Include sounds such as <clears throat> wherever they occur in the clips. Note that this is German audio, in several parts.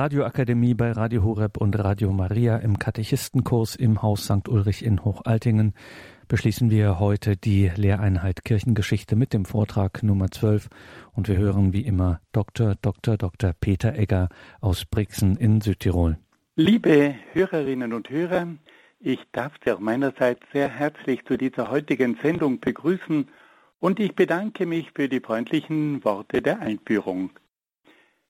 Radioakademie bei Radio Horeb und Radio Maria im Katechistenkurs im Haus St. Ulrich in Hochaltingen beschließen wir heute die Lehreinheit Kirchengeschichte mit dem Vortrag Nummer 12 und wir hören wie immer Dr. Dr. Dr. Peter Egger aus Brixen in Südtirol. Liebe Hörerinnen und Hörer, ich darf Sie auch meinerseits sehr herzlich zu dieser heutigen Sendung begrüßen und ich bedanke mich für die freundlichen Worte der Einführung.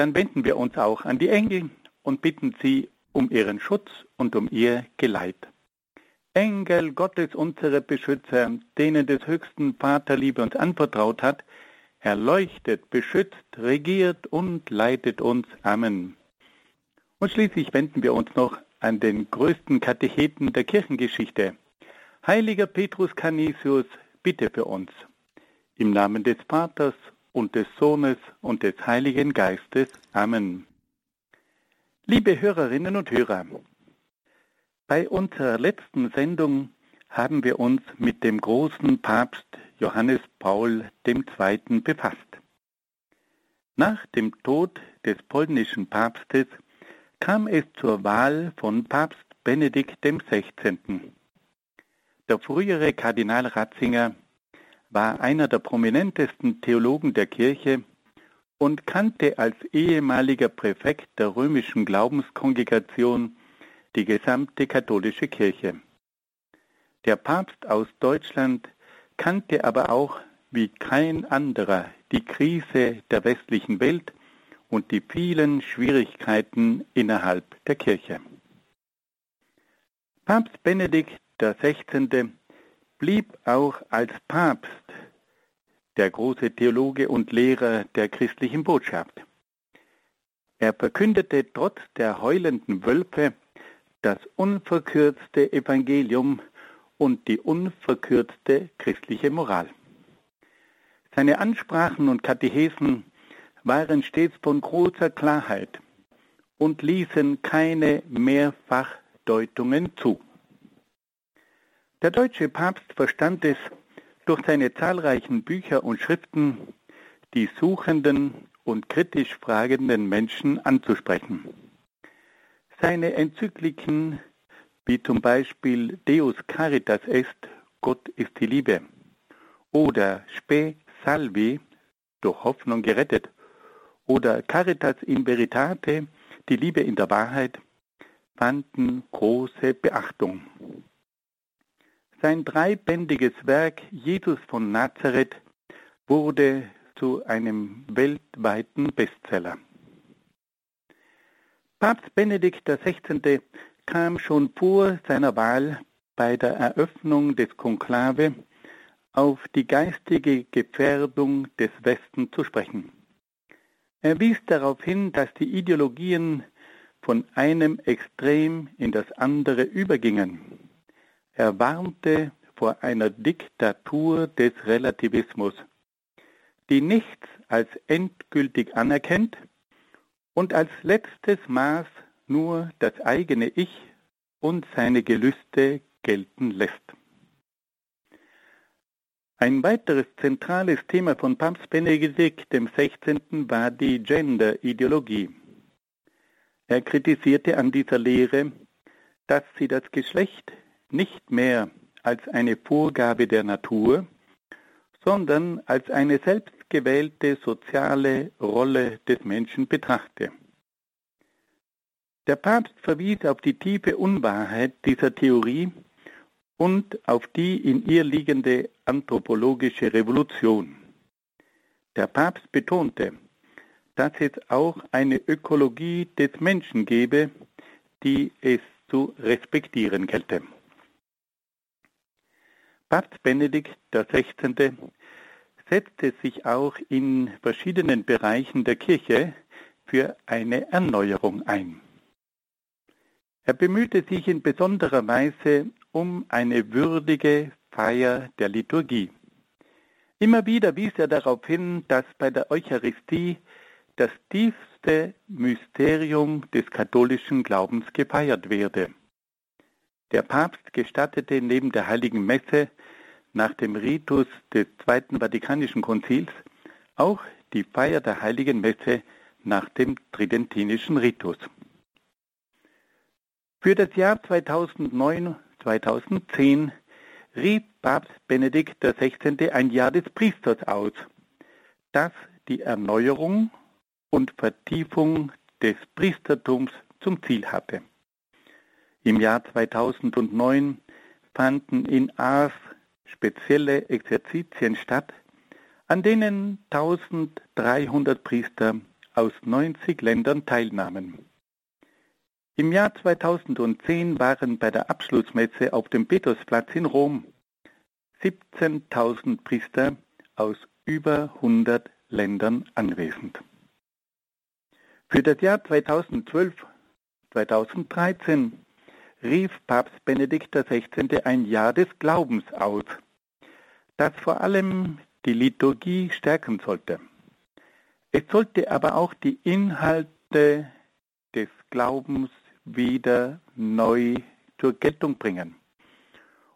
Dann wenden wir uns auch an die Engel und bitten sie um ihren Schutz und um ihr Geleit. Engel Gottes, unsere Beschützer, denen des höchsten Vaterliebe uns anvertraut hat, erleuchtet, beschützt, regiert und leitet uns. Amen. Und schließlich wenden wir uns noch an den größten Katecheten der Kirchengeschichte. Heiliger Petrus Canisius, bitte für uns. Im Namen des Vaters und des Sohnes und des Heiligen Geistes. Amen. Liebe Hörerinnen und Hörer, bei unserer letzten Sendung haben wir uns mit dem großen Papst Johannes Paul II. befasst. Nach dem Tod des polnischen Papstes kam es zur Wahl von Papst Benedikt XVI. Der frühere Kardinal Ratzinger war einer der prominentesten Theologen der Kirche und kannte als ehemaliger Präfekt der römischen Glaubenskongregation die gesamte katholische Kirche. Der Papst aus Deutschland kannte aber auch wie kein anderer die Krise der westlichen Welt und die vielen Schwierigkeiten innerhalb der Kirche. Papst Benedikt XVI blieb auch als Papst der große Theologe und Lehrer der christlichen Botschaft. Er verkündete trotz der heulenden Wölfe das unverkürzte Evangelium und die unverkürzte christliche Moral. Seine Ansprachen und Katechesen waren stets von großer Klarheit und ließen keine Mehrfachdeutungen zu. Der deutsche Papst verstand es, durch seine zahlreichen Bücher und Schriften die suchenden und kritisch fragenden Menschen anzusprechen. Seine Enzykliken, wie zum Beispiel Deus Caritas est, Gott ist die Liebe, oder Spe Salvi, durch Hoffnung gerettet, oder Caritas in Veritate, die Liebe in der Wahrheit, fanden große Beachtung. Sein dreibändiges Werk Jesus von Nazareth wurde zu einem weltweiten Bestseller. Papst Benedikt XVI. kam schon vor seiner Wahl bei der Eröffnung des Konklave auf die geistige Gefährdung des Westens zu sprechen. Er wies darauf hin, dass die Ideologien von einem Extrem in das andere übergingen er warnte vor einer Diktatur des Relativismus, die nichts als endgültig anerkennt und als letztes Maß nur das eigene Ich und seine Gelüste gelten lässt. Ein weiteres zentrales Thema von Papst Benedikt XVI. war die Gender-Ideologie. Er kritisierte an dieser Lehre, dass sie das Geschlecht nicht mehr als eine Vorgabe der Natur, sondern als eine selbstgewählte soziale Rolle des Menschen betrachte. Der Papst verwies auf die tiefe Unwahrheit dieser Theorie und auf die in ihr liegende anthropologische Revolution. Der Papst betonte, dass es auch eine Ökologie des Menschen gebe, die es zu respektieren gelte. Papst Benedikt XVI. setzte sich auch in verschiedenen Bereichen der Kirche für eine Erneuerung ein. Er bemühte sich in besonderer Weise um eine würdige Feier der Liturgie. Immer wieder wies er darauf hin, dass bei der Eucharistie das tiefste Mysterium des katholischen Glaubens gefeiert werde. Der Papst gestattete neben der heiligen Messe nach dem Ritus des Zweiten Vatikanischen Konzils auch die Feier der heiligen Messe nach dem tridentinischen Ritus. Für das Jahr 2009-2010 rief Papst Benedikt XVI. ein Jahr des Priesters aus, das die Erneuerung und Vertiefung des Priestertums zum Ziel hatte. Im Jahr 2009 fanden in Ars spezielle Exerzitien statt, an denen 1300 Priester aus 90 Ländern teilnahmen. Im Jahr 2010 waren bei der Abschlussmesse auf dem Petersplatz in Rom 17.000 Priester aus über 100 Ländern anwesend. Für das Jahr 2012-2013 rief Papst Benedikt XVI. ein Jahr des Glaubens aus, das vor allem die Liturgie stärken sollte. Es sollte aber auch die Inhalte des Glaubens wieder neu zur Geltung bringen.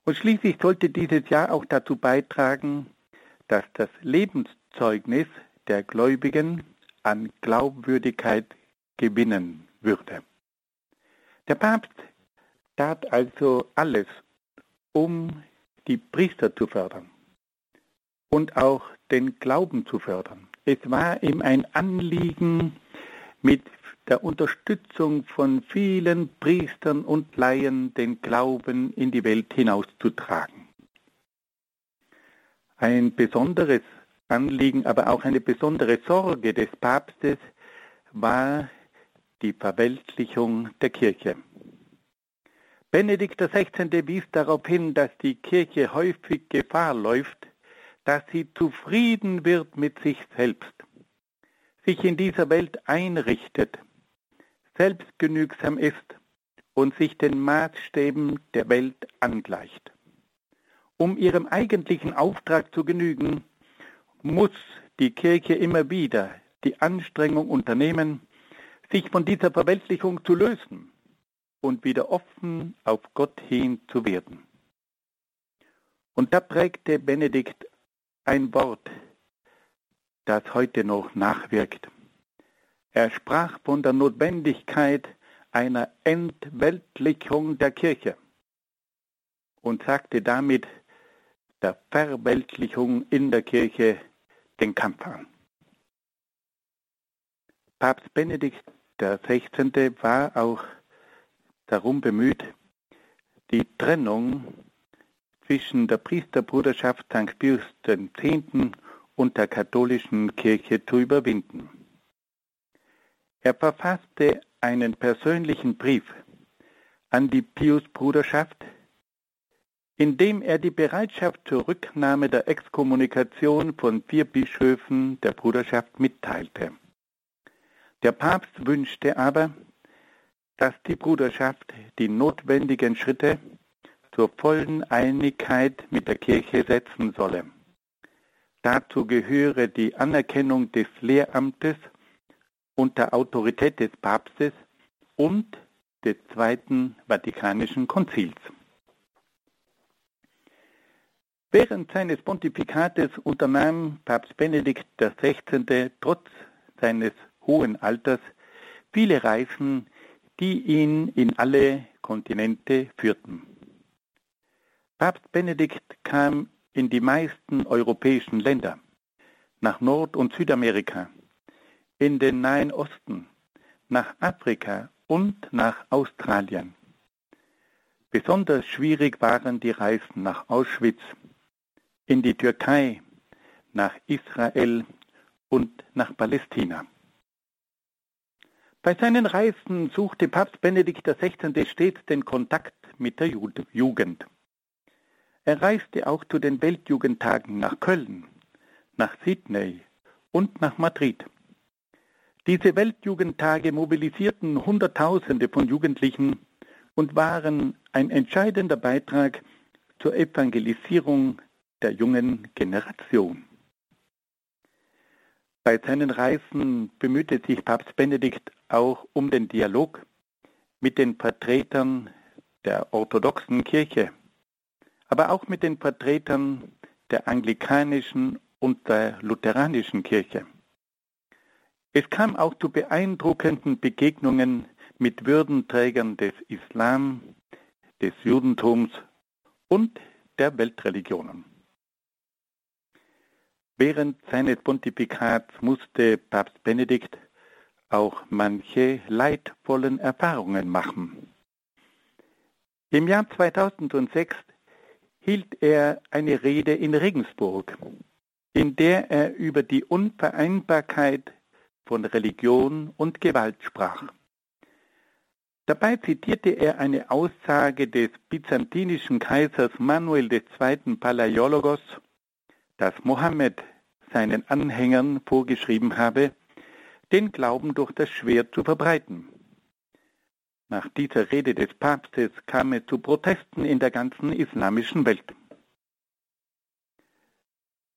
Und schließlich sollte dieses Jahr auch dazu beitragen, dass das Lebenszeugnis der Gläubigen an Glaubwürdigkeit gewinnen würde. Der Papst tat also alles, um die Priester zu fördern und auch den Glauben zu fördern. Es war ihm ein Anliegen, mit der Unterstützung von vielen Priestern und Laien den Glauben in die Welt hinauszutragen. Ein besonderes Anliegen, aber auch eine besondere Sorge des Papstes war die Verweltlichung der Kirche. Benedikt XVI. wies darauf hin, dass die Kirche häufig Gefahr läuft, dass sie zufrieden wird mit sich selbst, sich in dieser Welt einrichtet selbstgenügsam ist und sich den Maßstäben der Welt angleicht. Um ihrem eigentlichen Auftrag zu genügen, muss die Kirche immer wieder die Anstrengung unternehmen, sich von dieser Verweltlichung zu lösen und wieder offen auf Gott hin zu werden. Und da prägte Benedikt ein Wort, das heute noch nachwirkt. Er sprach von der Notwendigkeit einer Entweltlichung der Kirche und sagte damit der Verweltlichung in der Kirche den Kampf an. Papst Benedikt XVI. war auch darum bemüht, die Trennung zwischen der Priesterbruderschaft St. Pius X. und der katholischen Kirche zu überwinden. Er verfasste einen persönlichen Brief an die Pius-Bruderschaft, in dem er die Bereitschaft zur Rücknahme der Exkommunikation von vier Bischöfen der Bruderschaft mitteilte. Der Papst wünschte aber, dass die Bruderschaft die notwendigen Schritte zur vollen Einigkeit mit der Kirche setzen solle. Dazu gehöre die Anerkennung des Lehramtes unter Autorität des Papstes und des Zweiten Vatikanischen Konzils. Während seines Pontifikates unternahm Papst Benedikt XVI. trotz seines hohen Alters viele Reisen, die ihn in alle Kontinente führten. Papst Benedikt kam in die meisten europäischen Länder, nach Nord- und Südamerika, in den Nahen Osten, nach Afrika und nach Australien. Besonders schwierig waren die Reisen nach Auschwitz, in die Türkei, nach Israel und nach Palästina. Bei seinen Reisen suchte Papst Benedikt XVI. stets den Kontakt mit der Jugend. Er reiste auch zu den Weltjugendtagen nach Köln, nach Sydney und nach Madrid. Diese Weltjugendtage mobilisierten Hunderttausende von Jugendlichen und waren ein entscheidender Beitrag zur Evangelisierung der jungen Generation. Bei seinen Reisen bemühte sich Papst Benedikt auch um den Dialog mit den Vertretern der orthodoxen Kirche, aber auch mit den Vertretern der anglikanischen und der lutheranischen Kirche. Es kam auch zu beeindruckenden Begegnungen mit Würdenträgern des Islam, des Judentums und der Weltreligionen. Während seines Pontifikats musste Papst Benedikt auch manche leidvollen Erfahrungen machen. Im Jahr 2006 hielt er eine Rede in Regensburg, in der er über die Unvereinbarkeit von Religion und Gewalt sprach. Dabei zitierte er eine Aussage des byzantinischen Kaisers Manuel II. Palaiologos, dass Mohammed seinen Anhängern vorgeschrieben habe, den Glauben durch das Schwert zu verbreiten. Nach dieser Rede des Papstes kam es zu Protesten in der ganzen islamischen Welt.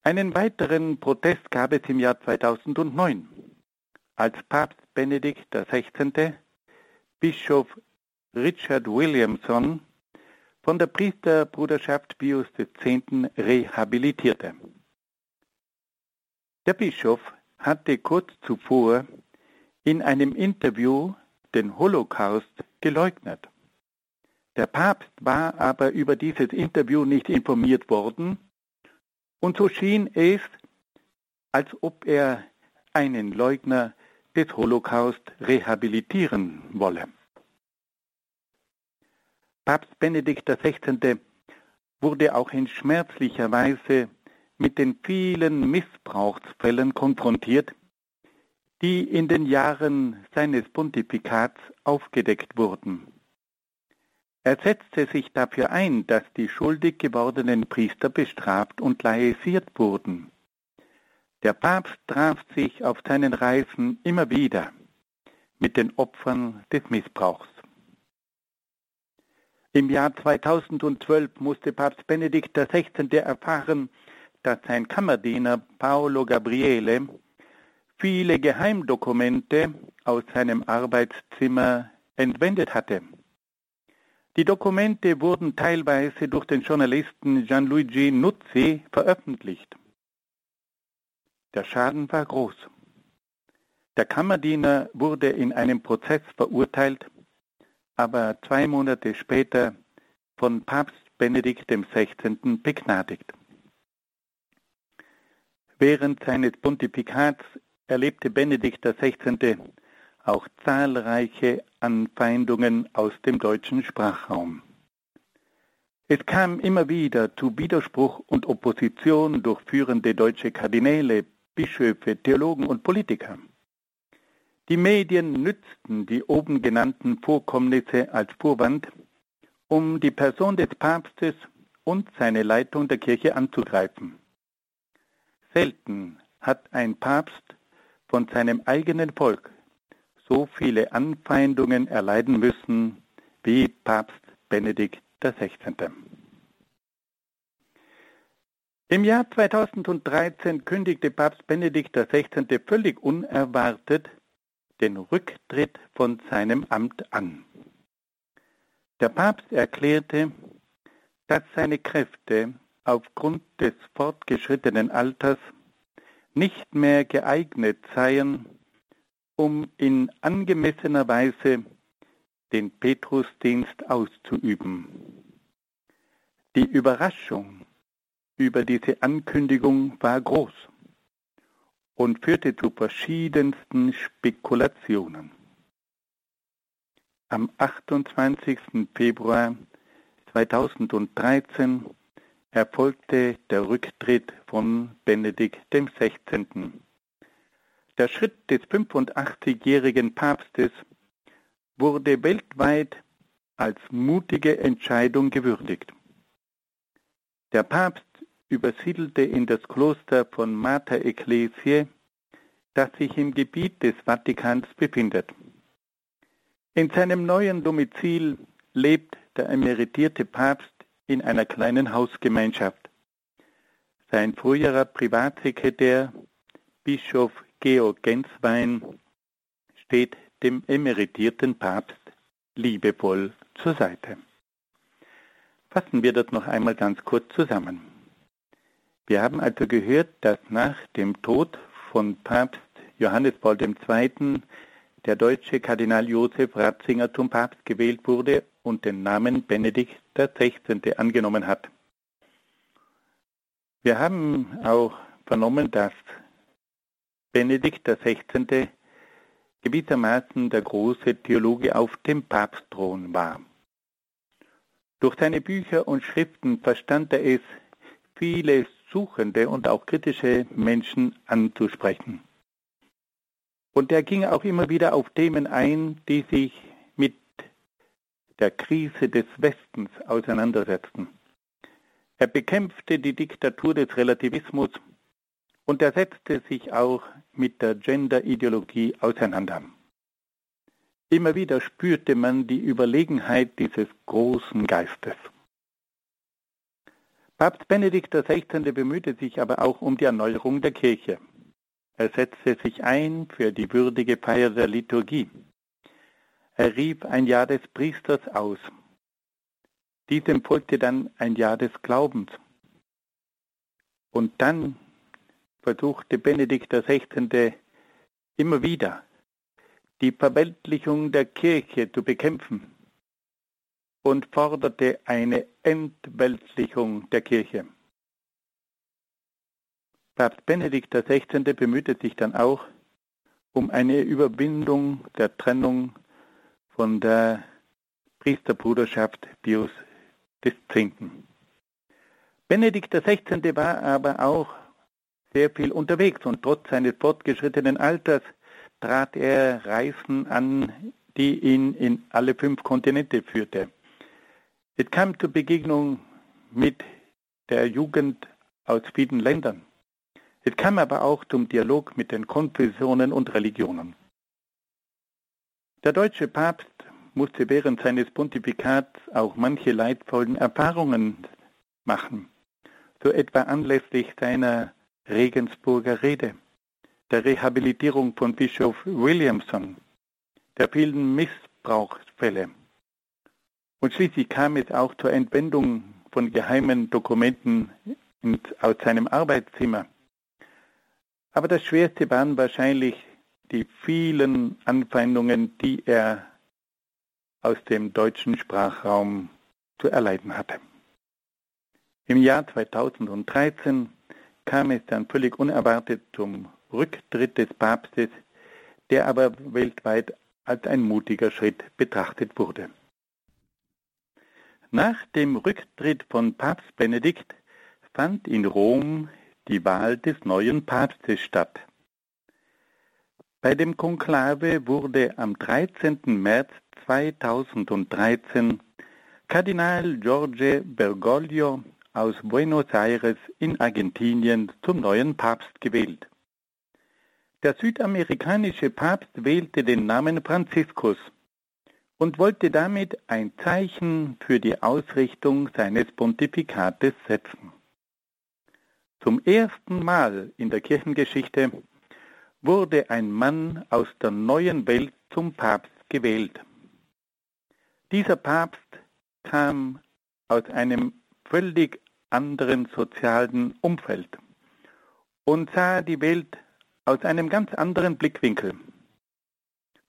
Einen weiteren Protest gab es im Jahr 2009, als Papst Benedikt XVI. Bischof Richard Williamson von der Priesterbruderschaft Pius X. rehabilitierte. Der Bischof hatte kurz zuvor in einem Interview den Holocaust geleugnet. Der Papst war aber über dieses Interview nicht informiert worden und so schien es, als ob er einen Leugner des Holocaust rehabilitieren wolle. Papst Benedikt XVI. wurde auch in schmerzlicher Weise mit den vielen Missbrauchsfällen konfrontiert, die in den Jahren seines Pontifikats aufgedeckt wurden. Er setzte sich dafür ein, dass die schuldig gewordenen Priester bestraft und laisiert wurden. Der Papst traf sich auf seinen Reisen immer wieder mit den Opfern des Missbrauchs. Im Jahr 2012 musste Papst Benedikt XVI. erfahren, dass sein Kammerdiener Paolo Gabriele viele Geheimdokumente aus seinem Arbeitszimmer entwendet hatte. Die Dokumente wurden teilweise durch den Journalisten Gianluigi Nuzzi veröffentlicht. Der Schaden war groß. Der Kammerdiener wurde in einem Prozess verurteilt, aber zwei Monate später von Papst Benedikt XVI. begnadigt. Während seines Pontifikats erlebte Benedikt XVI. auch zahlreiche Anfeindungen aus dem deutschen Sprachraum. Es kam immer wieder zu Widerspruch und Opposition durch führende deutsche Kardinäle, Bischöfe, Theologen und Politiker. Die Medien nützten die oben genannten Vorkommnisse als Vorwand, um die Person des Papstes und seine Leitung der Kirche anzugreifen. Selten hat ein Papst von seinem eigenen Volk so viele Anfeindungen erleiden müssen wie Papst Benedikt XVI. Im Jahr 2013 kündigte Papst Benedikt XVI. völlig unerwartet den Rücktritt von seinem Amt an. Der Papst erklärte, dass seine Kräfte aufgrund des fortgeschrittenen Alters nicht mehr geeignet seien, um in angemessener Weise den Petrusdienst auszuüben. Die Überraschung über diese Ankündigung war groß und führte zu verschiedensten Spekulationen. Am 28. Februar 2013 erfolgte der Rücktritt von Benedikt XVI. Der Schritt des 85-jährigen Papstes wurde weltweit als mutige Entscheidung gewürdigt. Der Papst übersiedelte in das Kloster von Mater Ecclesiae, das sich im Gebiet des Vatikans befindet. In seinem neuen Domizil lebt der emeritierte Papst in einer kleinen Hausgemeinschaft. Sein früherer Privatsekretär, Bischof Georg Genswein, steht dem emeritierten Papst liebevoll zur Seite. Fassen wir das noch einmal ganz kurz zusammen. Wir haben also gehört, dass nach dem Tod von Papst Johannes Paul II. Der deutsche Kardinal Josef Ratzinger zum Papst gewählt wurde und den Namen Benedikt XVI. angenommen hat. Wir haben auch vernommen, dass Benedikt XVI. gewissermaßen der große Theologe auf dem Papstthron war. Durch seine Bücher und Schriften verstand er es, viele suchende und auch kritische Menschen anzusprechen. Und er ging auch immer wieder auf Themen ein, die sich mit der Krise des Westens auseinandersetzten. Er bekämpfte die Diktatur des Relativismus und er setzte sich auch mit der Gender-Ideologie auseinander. Immer wieder spürte man die Überlegenheit dieses großen Geistes. Papst Benedikt XVI. bemühte sich aber auch um die Erneuerung der Kirche. Er setzte sich ein für die würdige Feier der Liturgie. Er rief ein Jahr des Priesters aus. Diesem folgte dann ein Jahr des Glaubens. Und dann versuchte Benedikt XVI. immer wieder die Verweltlichung der Kirche zu bekämpfen und forderte eine Entweltlichung der Kirche. Papst Benedikt XVI. bemühte sich dann auch um eine Überwindung der Trennung von der Priesterbruderschaft Pius X. Benedikt XVI. war aber auch sehr viel unterwegs und trotz seines fortgeschrittenen Alters trat er Reisen an, die ihn in alle fünf Kontinente führte. Es kam zur Begegnung mit der Jugend aus vielen Ländern. Es kam aber auch zum Dialog mit den Konfessionen und Religionen. Der deutsche Papst musste während seines Pontifikats auch manche leidvollen Erfahrungen machen, so etwa anlässlich seiner Regensburger Rede der Rehabilitierung von Bischof Williamson, der vielen Missbrauchsfälle. Und schließlich kam es auch zur Entwendung von geheimen Dokumenten aus seinem Arbeitszimmer. Aber das Schwerste waren wahrscheinlich die vielen Anfeindungen, die er aus dem deutschen Sprachraum zu erleiden hatte. Im Jahr 2013 kam es dann völlig unerwartet zum Rücktritt des Papstes, der aber weltweit als ein mutiger Schritt betrachtet wurde. Nach dem Rücktritt von Papst Benedikt fand in Rom die Wahl des neuen Papstes statt. Bei dem Konklave wurde am 13. März 2013 Kardinal Jorge Bergoglio aus Buenos Aires in Argentinien zum neuen Papst gewählt. Der südamerikanische Papst wählte den Namen Franziskus und wollte damit ein Zeichen für die Ausrichtung seines Pontifikates setzen. Zum ersten Mal in der Kirchengeschichte wurde ein Mann aus der neuen Welt zum Papst gewählt. Dieser Papst kam aus einem völlig anderen sozialen Umfeld und sah die Welt aus einem ganz anderen Blickwinkel.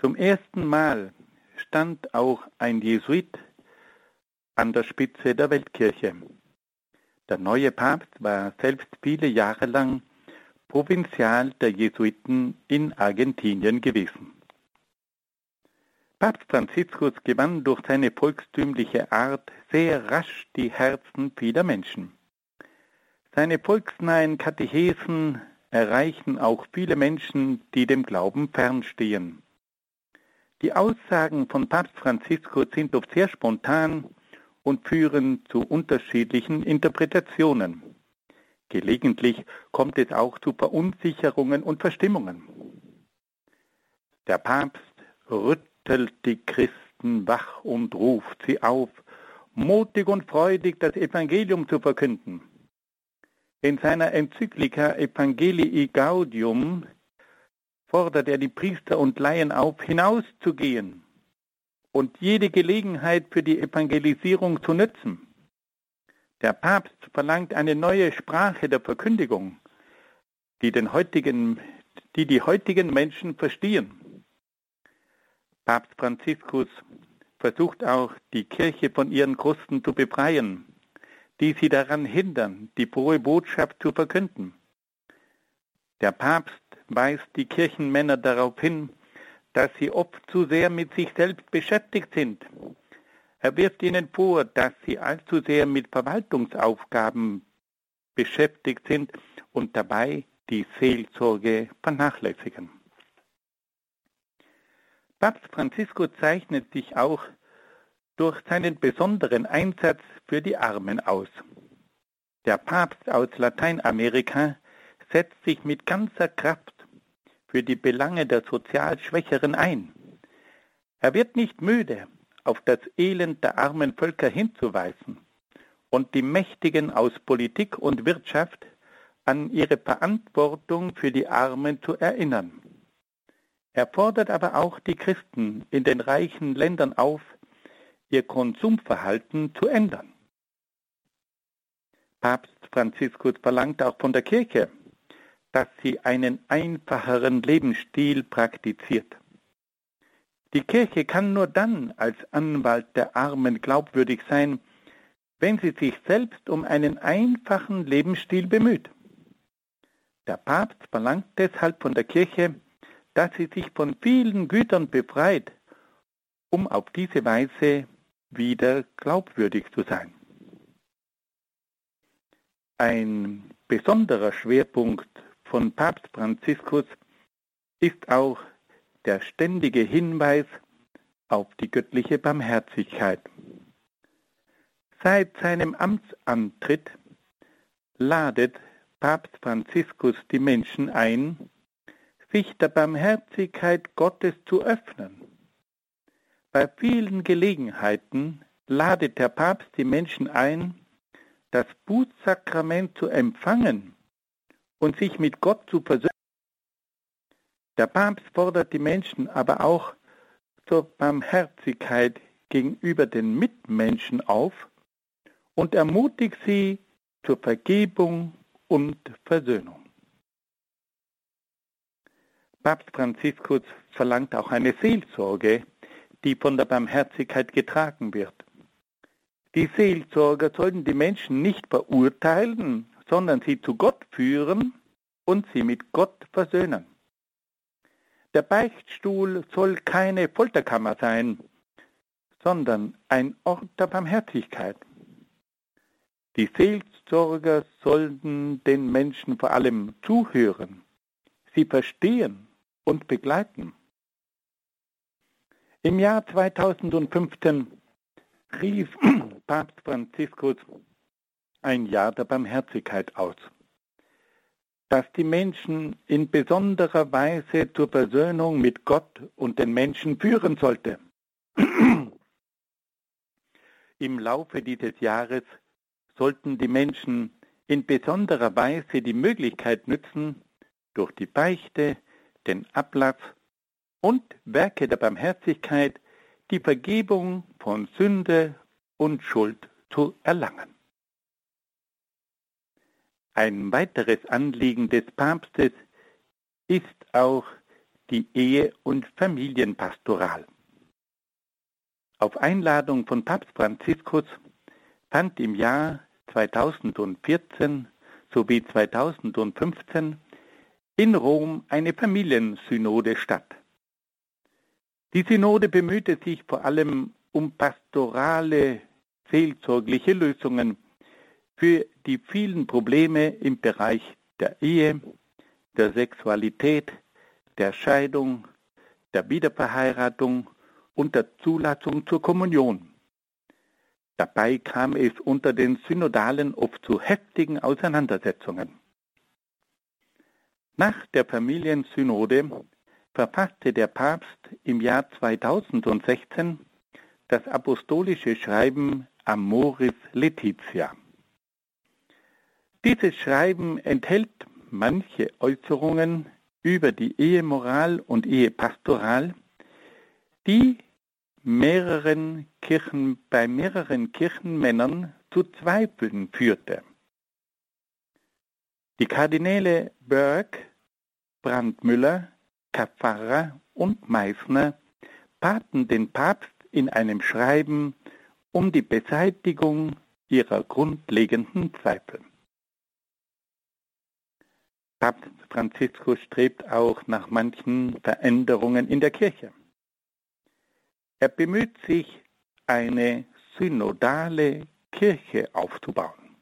Zum ersten Mal stand auch ein Jesuit an der Spitze der Weltkirche. Der neue Papst war selbst viele Jahre lang Provinzial der Jesuiten in Argentinien gewesen. Papst Franziskus gewann durch seine volkstümliche Art sehr rasch die Herzen vieler Menschen. Seine volksnahen Katechesen erreichen auch viele Menschen, die dem Glauben fernstehen. Die Aussagen von Papst Franziskus sind oft sehr spontan und führen zu unterschiedlichen Interpretationen. Gelegentlich kommt es auch zu Verunsicherungen und Verstimmungen. Der Papst rüttelt die Christen wach und ruft sie auf, mutig und freudig das Evangelium zu verkünden. In seiner Enzyklika Evangelii Gaudium fordert er die Priester und Laien auf, hinauszugehen und jede Gelegenheit für die Evangelisierung zu nutzen. Der Papst verlangt eine neue Sprache der Verkündigung, die, den heutigen, die die heutigen Menschen verstehen. Papst Franziskus versucht auch, die Kirche von ihren Krusten zu befreien die sie daran hindern, die frohe Botschaft zu verkünden. Der Papst weist die Kirchenmänner darauf hin, dass sie oft zu sehr mit sich selbst beschäftigt sind. Er wirft ihnen vor, dass sie allzu sehr mit Verwaltungsaufgaben beschäftigt sind und dabei die Seelsorge vernachlässigen. Papst Franziskus zeichnet sich auch durch seinen besonderen Einsatz für die Armen aus. Der Papst aus Lateinamerika setzt sich mit ganzer Kraft für die Belange der sozial Schwächeren ein. Er wird nicht müde, auf das Elend der armen Völker hinzuweisen und die Mächtigen aus Politik und Wirtschaft an ihre Verantwortung für die Armen zu erinnern. Er fordert aber auch die Christen in den reichen Ländern auf, ihr Konsumverhalten zu ändern. Papst Franziskus verlangt auch von der Kirche, dass sie einen einfacheren Lebensstil praktiziert. Die Kirche kann nur dann als Anwalt der Armen glaubwürdig sein, wenn sie sich selbst um einen einfachen Lebensstil bemüht. Der Papst verlangt deshalb von der Kirche, dass sie sich von vielen Gütern befreit, um auf diese Weise wieder glaubwürdig zu sein. Ein besonderer Schwerpunkt von Papst Franziskus ist auch der ständige Hinweis auf die göttliche Barmherzigkeit. Seit seinem Amtsantritt ladet Papst Franziskus die Menschen ein, sich der Barmherzigkeit Gottes zu öffnen bei vielen Gelegenheiten ladet der Papst die Menschen ein, das Bußsakrament zu empfangen und sich mit Gott zu versöhnen. Der Papst fordert die Menschen aber auch zur Barmherzigkeit gegenüber den Mitmenschen auf und ermutigt sie zur Vergebung und Versöhnung. Papst Franziskus verlangt auch eine Seelsorge die von der Barmherzigkeit getragen wird. Die Seelsorger sollten die Menschen nicht verurteilen, sondern sie zu Gott führen und sie mit Gott versöhnen. Der Beichtstuhl soll keine Folterkammer sein, sondern ein Ort der Barmherzigkeit. Die Seelsorger sollten den Menschen vor allem zuhören, sie verstehen und begleiten. Im Jahr 2015 rief <clears throat> Papst Franziskus ein Jahr der Barmherzigkeit aus, das die Menschen in besonderer Weise zur Versöhnung mit Gott und den Menschen führen sollte. <clears throat> Im Laufe dieses Jahres sollten die Menschen in besonderer Weise die Möglichkeit nützen, durch die Beichte, den Ablass und Werke der Barmherzigkeit die Vergebung von Sünde und Schuld zu erlangen. Ein weiteres Anliegen des Papstes ist auch die Ehe- und Familienpastoral. Auf Einladung von Papst Franziskus fand im Jahr 2014 sowie 2015 in Rom eine Familiensynode statt. Die Synode bemühte sich vor allem um pastorale, seelsorgliche Lösungen für die vielen Probleme im Bereich der Ehe, der Sexualität, der Scheidung, der Wiederverheiratung und der Zulassung zur Kommunion. Dabei kam es unter den Synodalen oft zu heftigen Auseinandersetzungen. Nach der Familiensynode verfasste der Papst im Jahr 2016 das apostolische Schreiben Amoris Laetitia. Dieses Schreiben enthält manche Äußerungen über die Ehemoral und Ehepastoral, die mehreren Kirchen, bei mehreren Kirchenmännern zu Zweifeln führte. Die Kardinäle Berg, Brandmüller, Kapfarrer und Meissner baten den Papst in einem Schreiben um die Beseitigung ihrer grundlegenden Zweifel. Papst Franziskus strebt auch nach manchen Veränderungen in der Kirche. Er bemüht sich, eine synodale Kirche aufzubauen.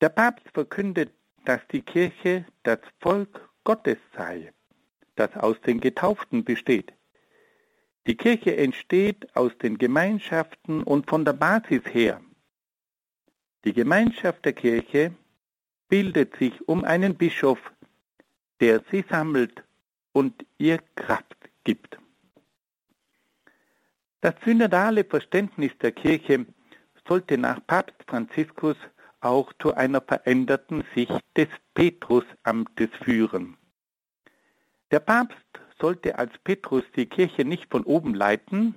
Der Papst verkündet, dass die Kirche das Volk Gottes sei, das aus den Getauften besteht. Die Kirche entsteht aus den Gemeinschaften und von der Basis her. Die Gemeinschaft der Kirche bildet sich um einen Bischof, der sie sammelt und ihr Kraft gibt. Das synodale Verständnis der Kirche sollte nach Papst Franziskus auch zu einer veränderten Sicht des Petrusamtes führen. Der Papst sollte als Petrus die Kirche nicht von oben leiten,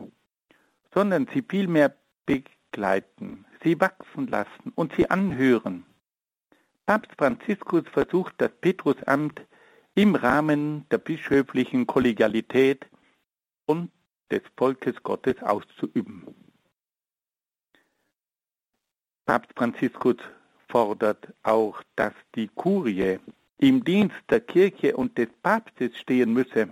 sondern sie vielmehr begleiten, sie wachsen lassen und sie anhören. Papst Franziskus versucht das Petrusamt im Rahmen der bischöflichen Kollegialität und des Volkes Gottes auszuüben. Papst Franziskus fordert auch, dass die Kurie im Dienst der Kirche und des Papstes stehen müsse.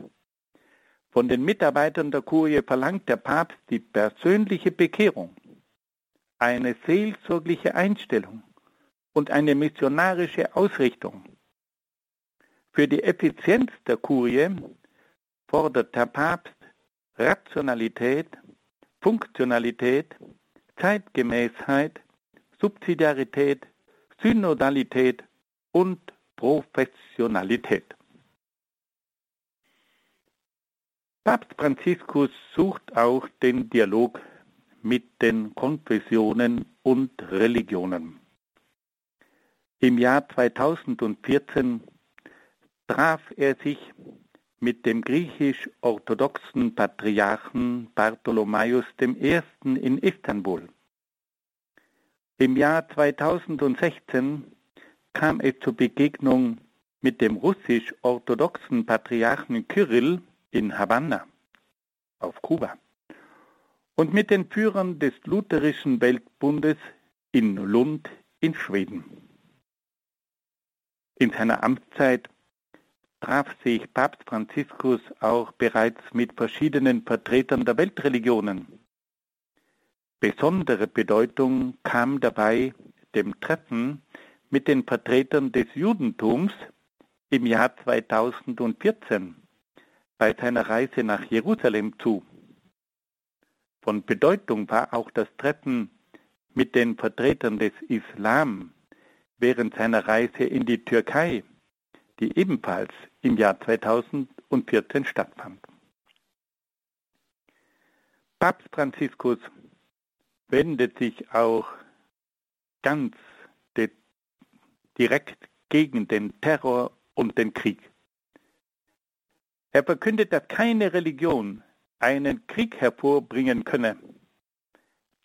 Von den Mitarbeitern der Kurie verlangt der Papst die persönliche Bekehrung, eine seelsorgliche Einstellung, und eine missionarische Ausrichtung. Für die Effizienz der Kurie fordert der Papst Rationalität, Funktionalität, Zeitgemäßheit, Subsidiarität, Synodalität und Professionalität. Papst Franziskus sucht auch den Dialog mit den Konfessionen und Religionen. Im Jahr 2014 traf er sich mit dem griechisch-orthodoxen Patriarchen Bartholomäus I. in Istanbul. Im Jahr 2016 kam es zur Begegnung mit dem russisch-orthodoxen Patriarchen Kyrill in Havanna auf Kuba und mit den Führern des Lutherischen Weltbundes in Lund in Schweden. In seiner Amtszeit traf sich Papst Franziskus auch bereits mit verschiedenen Vertretern der Weltreligionen. Besondere Bedeutung kam dabei dem Treffen mit den Vertretern des Judentums im Jahr 2014 bei seiner Reise nach Jerusalem zu. Von Bedeutung war auch das Treffen mit den Vertretern des Islam während seiner Reise in die Türkei, die ebenfalls im Jahr 2014 stattfand. Papst Franziskus wendet sich auch ganz direkt gegen den Terror und den Krieg. Er verkündet, dass keine Religion einen Krieg hervorbringen könne,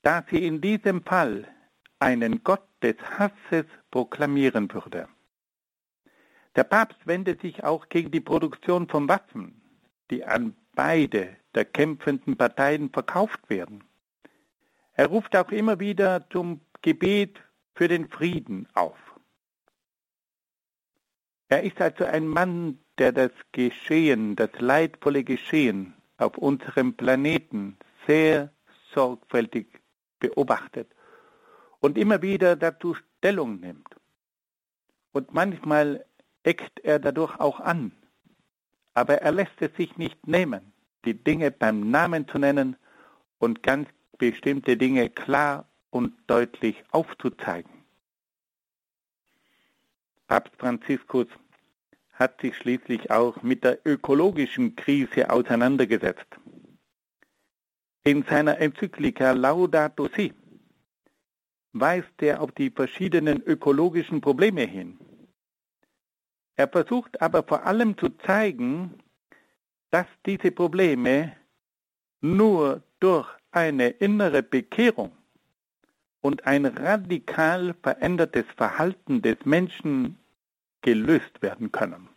da sie in diesem Fall einen Gott des Hasses proklamieren würde. Der Papst wendet sich auch gegen die Produktion von Waffen, die an beide der kämpfenden Parteien verkauft werden. Er ruft auch immer wieder zum Gebet für den Frieden auf. Er ist also ein Mann, der das Geschehen, das leidvolle Geschehen auf unserem Planeten sehr sorgfältig beobachtet und immer wieder dazu Stellung nimmt. Und manchmal eckt er dadurch auch an. Aber er lässt es sich nicht nehmen, die Dinge beim Namen zu nennen und ganz bestimmte Dinge klar und deutlich aufzuzeigen. Papst Franziskus hat sich schließlich auch mit der ökologischen Krise auseinandergesetzt. In seiner Enzyklika Laudato Si weist er auf die verschiedenen ökologischen Probleme hin. Er versucht aber vor allem zu zeigen, dass diese Probleme nur durch eine innere Bekehrung und ein radikal verändertes Verhalten des Menschen gelöst werden können.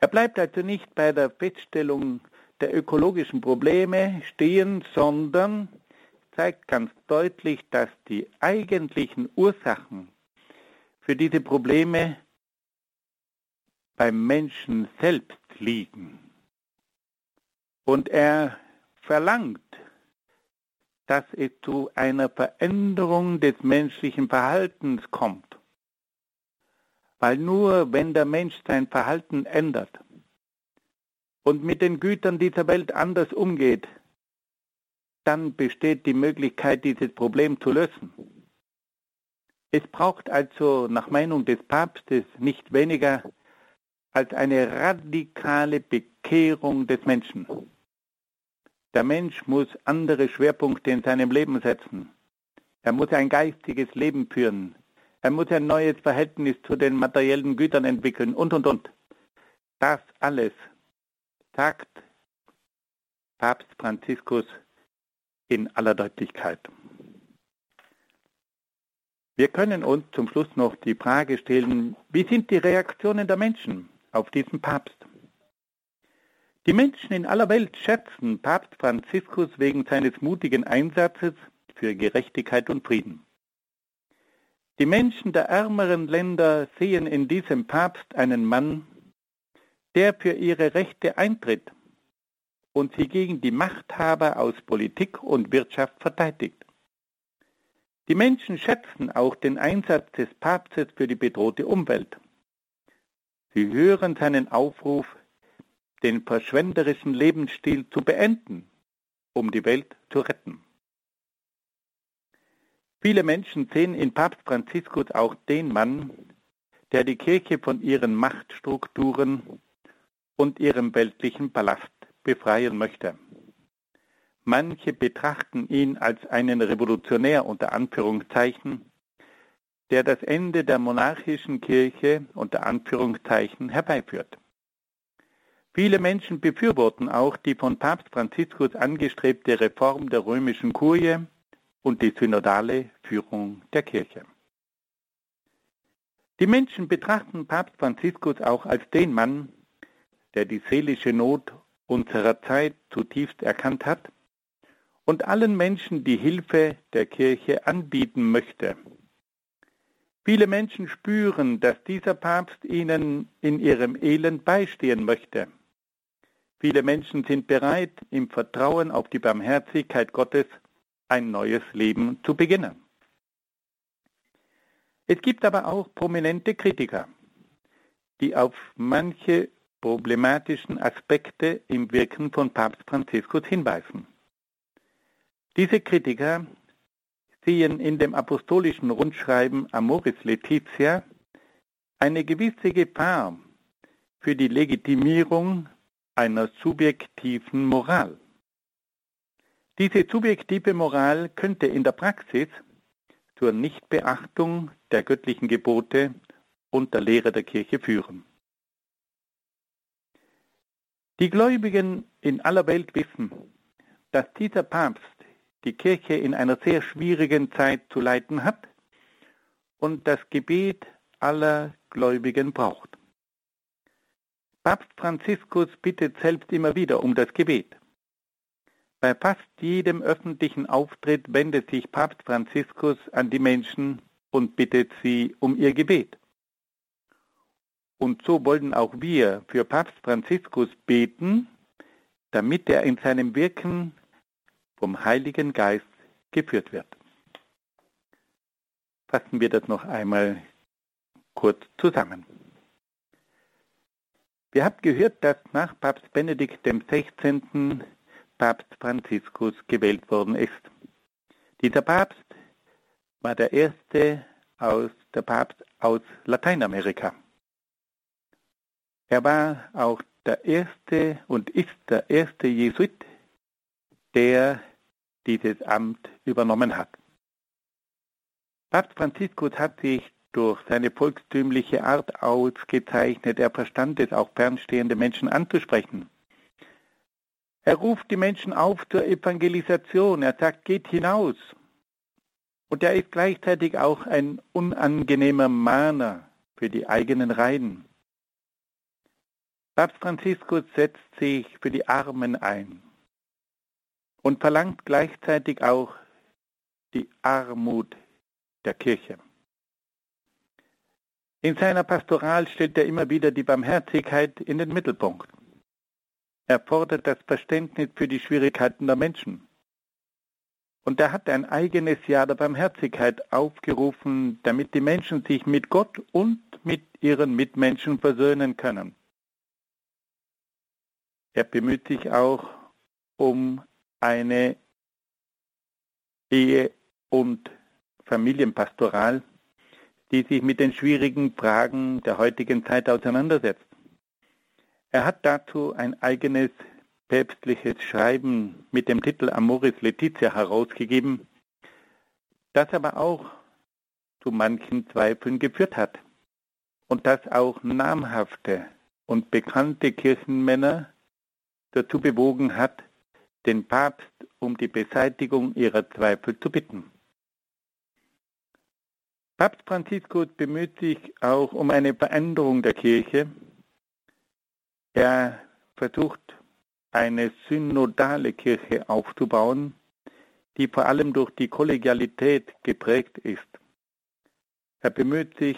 Er bleibt also nicht bei der Feststellung der ökologischen Probleme stehen, sondern zeigt ganz deutlich, dass die eigentlichen Ursachen für diese Probleme beim Menschen selbst liegen. Und er verlangt, dass es zu einer Veränderung des menschlichen Verhaltens kommt. Weil nur wenn der Mensch sein Verhalten ändert und mit den Gütern dieser Welt anders umgeht, dann besteht die Möglichkeit, dieses Problem zu lösen. Es braucht also nach Meinung des Papstes nicht weniger als eine radikale Bekehrung des Menschen. Der Mensch muss andere Schwerpunkte in seinem Leben setzen. Er muss ein geistiges Leben führen. Er muss ein neues Verhältnis zu den materiellen Gütern entwickeln und, und, und. Das alles sagt Papst Franziskus in aller Deutlichkeit. Wir können uns zum Schluss noch die Frage stellen, wie sind die Reaktionen der Menschen auf diesen Papst? Die Menschen in aller Welt schätzen Papst Franziskus wegen seines mutigen Einsatzes für Gerechtigkeit und Frieden. Die Menschen der ärmeren Länder sehen in diesem Papst einen Mann, der für ihre Rechte eintritt und sie gegen die Machthaber aus Politik und Wirtschaft verteidigt. Die Menschen schätzen auch den Einsatz des Papstes für die bedrohte Umwelt. Sie hören seinen Aufruf, den verschwenderischen Lebensstil zu beenden, um die Welt zu retten. Viele Menschen sehen in Papst Franziskus auch den Mann, der die Kirche von ihren Machtstrukturen und ihrem weltlichen Ballast befreien möchte. Manche betrachten ihn als einen Revolutionär unter Anführungszeichen, der das Ende der monarchischen Kirche unter Anführungszeichen herbeiführt. Viele Menschen befürworten auch die von Papst Franziskus angestrebte Reform der römischen Kurie und die synodale Führung der Kirche. Die Menschen betrachten Papst Franziskus auch als den Mann, der die seelische Not unserer Zeit zutiefst erkannt hat und allen Menschen die Hilfe der Kirche anbieten möchte. Viele Menschen spüren, dass dieser Papst ihnen in ihrem Elend beistehen möchte. Viele Menschen sind bereit, im Vertrauen auf die Barmherzigkeit Gottes ein neues Leben zu beginnen. Es gibt aber auch prominente Kritiker, die auf manche problematischen Aspekte im Wirken von Papst Franziskus hinweisen. Diese Kritiker sehen in dem apostolischen Rundschreiben Amoris Laetitia eine gewisse Gefahr für die Legitimierung einer subjektiven Moral. Diese subjektive Moral könnte in der Praxis zur Nichtbeachtung der göttlichen Gebote und der Lehre der Kirche führen. Die Gläubigen in aller Welt wissen, dass dieser Papst die Kirche in einer sehr schwierigen Zeit zu leiten hat und das Gebet aller Gläubigen braucht. Papst Franziskus bittet selbst immer wieder um das Gebet. Bei fast jedem öffentlichen Auftritt wendet sich Papst Franziskus an die Menschen und bittet sie um ihr Gebet. Und so wollen auch wir für Papst Franziskus beten, damit er in seinem Wirken vom Heiligen Geist geführt wird. Fassen wir das noch einmal kurz zusammen. Wir haben gehört, dass nach Papst Benedikt XVI. Papst Franziskus gewählt worden ist. Dieser Papst war der erste aus der Papst aus Lateinamerika. Er war auch der erste und ist der erste Jesuit, der dieses Amt übernommen hat. Papst Franziskus hat sich durch seine volkstümliche Art ausgezeichnet. Er verstand es, auch fernstehende Menschen anzusprechen. Er ruft die Menschen auf zur Evangelisation. Er sagt, geht hinaus. Und er ist gleichzeitig auch ein unangenehmer Mahner für die eigenen Reihen. Papst Franziskus setzt sich für die Armen ein und verlangt gleichzeitig auch die Armut der Kirche. In seiner Pastoral stellt er immer wieder die Barmherzigkeit in den Mittelpunkt. Er fordert das Verständnis für die Schwierigkeiten der Menschen. Und er hat ein eigenes Jahr der Barmherzigkeit aufgerufen, damit die Menschen sich mit Gott und mit ihren Mitmenschen versöhnen können. Er bemüht sich auch um eine Ehe- und Familienpastoral, die sich mit den schwierigen Fragen der heutigen Zeit auseinandersetzt. Er hat dazu ein eigenes päpstliches Schreiben mit dem Titel Amoris Laetitia herausgegeben, das aber auch zu manchen Zweifeln geführt hat und das auch namhafte und bekannte Kirchenmänner dazu bewogen hat, den Papst um die Beseitigung ihrer Zweifel zu bitten. Papst Franziskus bemüht sich auch um eine Veränderung der Kirche. Er versucht eine synodale Kirche aufzubauen, die vor allem durch die Kollegialität geprägt ist. Er bemüht sich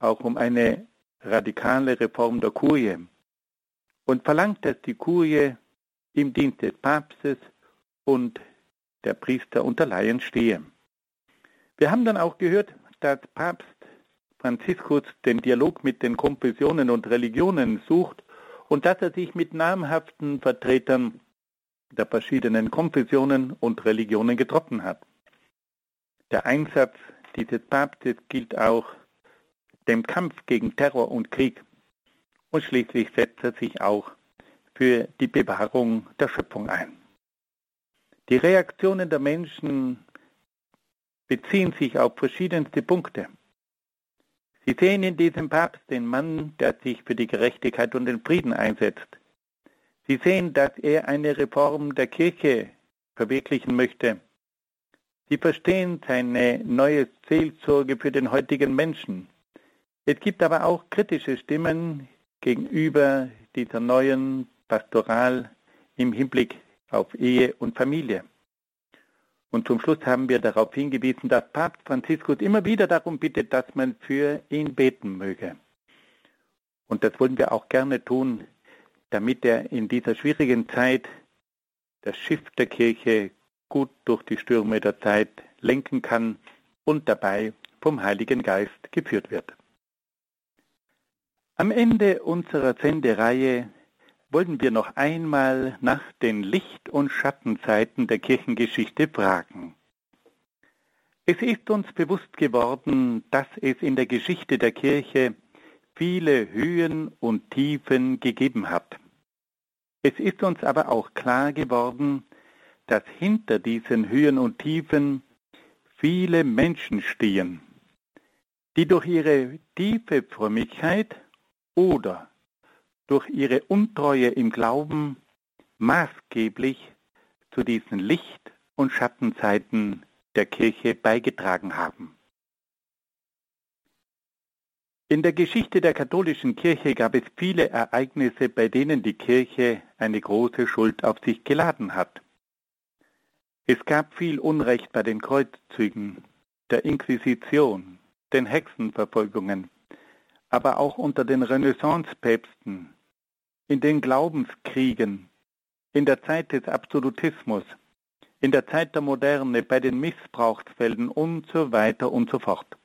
auch um eine radikale Reform der Kurie und verlangt, dass die Kurie im Dienst des Papstes und der Priester unter Laien stehe. Wir haben dann auch gehört, dass Papst Franziskus den Dialog mit den Konfessionen und Religionen sucht und dass er sich mit namhaften Vertretern der verschiedenen Konfessionen und Religionen getroffen hat. Der Einsatz dieses Papstes gilt auch dem Kampf gegen Terror und Krieg und schließlich setzt er sich auch für die Bewahrung der Schöpfung ein. Die Reaktionen der Menschen beziehen sich auf verschiedenste Punkte. Sie sehen in diesem Papst den Mann, der sich für die Gerechtigkeit und den Frieden einsetzt. Sie sehen, dass er eine Reform der Kirche verwirklichen möchte. Sie verstehen seine neue Seelsorge für den heutigen Menschen. Es gibt aber auch kritische Stimmen gegenüber dieser neuen Pastoral im Hinblick auf Ehe und Familie. Und zum Schluss haben wir darauf hingewiesen, dass Papst Franziskus immer wieder darum bittet, dass man für ihn beten möge. Und das wollen wir auch gerne tun, damit er in dieser schwierigen Zeit das Schiff der Kirche gut durch die Stürme der Zeit lenken kann und dabei vom Heiligen Geist geführt wird. Am Ende unserer Sendereihe wollen wir noch einmal nach den Licht- und Schattenzeiten der Kirchengeschichte fragen. Es ist uns bewusst geworden, dass es in der Geschichte der Kirche viele Höhen und Tiefen gegeben hat. Es ist uns aber auch klar geworden, dass hinter diesen Höhen und Tiefen viele Menschen stehen, die durch ihre tiefe Frömmigkeit oder durch ihre Untreue im Glauben maßgeblich zu diesen Licht- und Schattenzeiten der Kirche beigetragen haben. In der Geschichte der katholischen Kirche gab es viele Ereignisse, bei denen die Kirche eine große Schuld auf sich geladen hat. Es gab viel Unrecht bei den Kreuzzügen, der Inquisition, den Hexenverfolgungen, aber auch unter den Renaissancepäpsten in den Glaubenskriegen, in der Zeit des Absolutismus, in der Zeit der Moderne, bei den Missbrauchsfällen und so weiter und so fort.